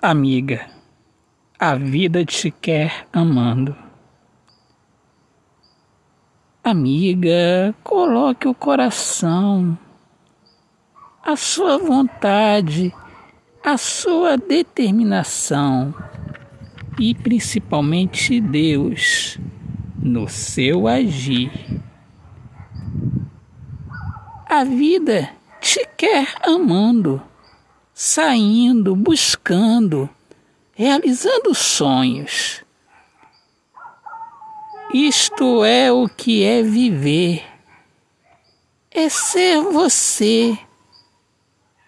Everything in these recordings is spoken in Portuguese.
Amiga, a vida te quer amando. Amiga, coloque o coração, a sua vontade, a sua determinação e principalmente Deus no seu agir. A vida te quer amando saindo, buscando, realizando sonhos. Isto é o que é viver. É ser você,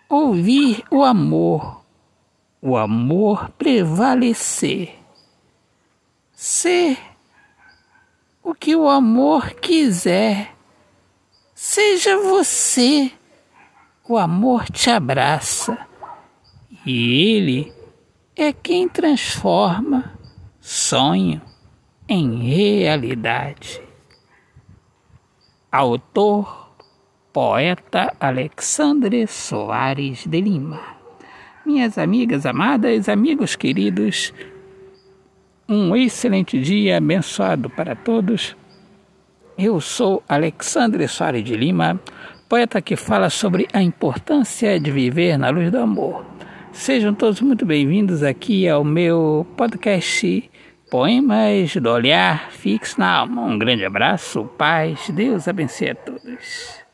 ouvir o amor, o amor prevalecer. Ser o que o amor quiser. Seja você, o amor te abraça e Ele é quem transforma sonho em realidade. Autor, poeta Alexandre Soares de Lima. Minhas amigas amadas, amigos queridos, um excelente dia abençoado para todos. Eu sou Alexandre Soares de Lima, poeta que fala sobre a importância de viver na luz do amor. Sejam todos muito bem-vindos aqui ao meu podcast Poemas do Olhar Fixo na Alma. Um grande abraço, paz, Deus abençoe a todos.